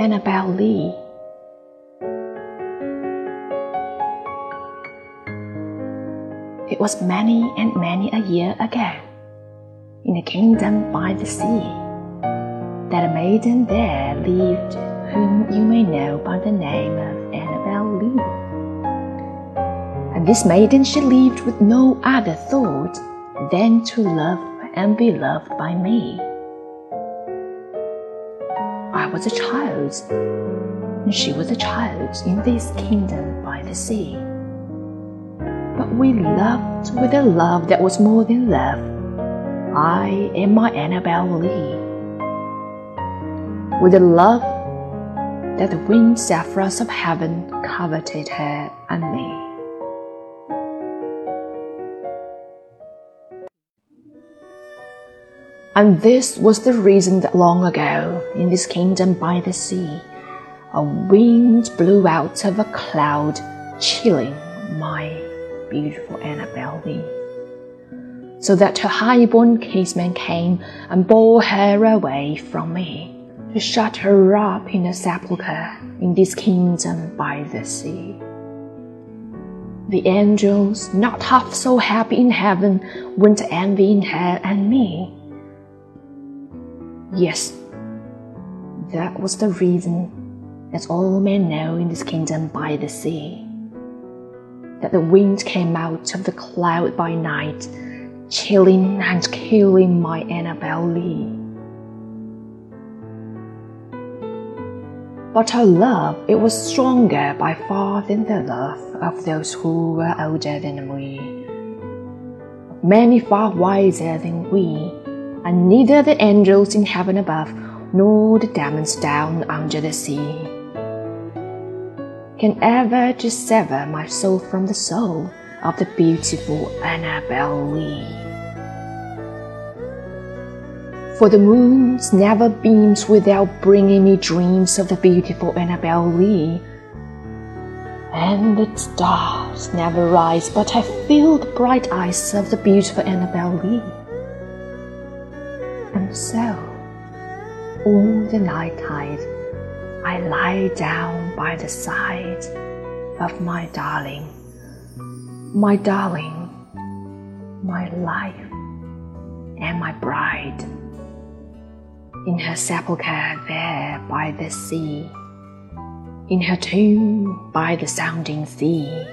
Annabel Lee. It was many and many a year ago, in a kingdom by the sea, that a maiden there lived whom you may know by the name of Annabel Lee. And this maiden she lived with no other thought than to love and be loved by me. I was a child, and she was a child in this kingdom by the sea. But we loved with a love that was more than love. I am my Annabel Lee. With a love that the winged zephyrs of heaven coveted her and me. And this was the reason that long ago, in this kingdom by the sea, a wind blew out of a cloud, chilling my beautiful Annabel Lee. So that her high-born kinsman came and bore her away from me, to shut her up in a sepulchre in this kingdom by the sea. The angels, not half so happy in heaven, went envying her and me Yes, that was the reason, as all men know in this kingdom by the sea, that the wind came out of the cloud by night, chilling and killing my Annabel Lee. But her love, it was stronger by far than the love of those who were older than we, many far wiser than we and neither the angels in heaven above nor the demons down under the sea can ever dissever my soul from the soul of the beautiful Annabel Lee. For the moon never beams without bringing me dreams of the beautiful Annabel Lee. And the stars never rise but I feel the bright eyes of the beautiful Annabel Lee. So, all the night tide, I lie down by the side of my darling, my darling, my life, and my bride, in her sepulchre there by the sea, in her tomb by the sounding sea.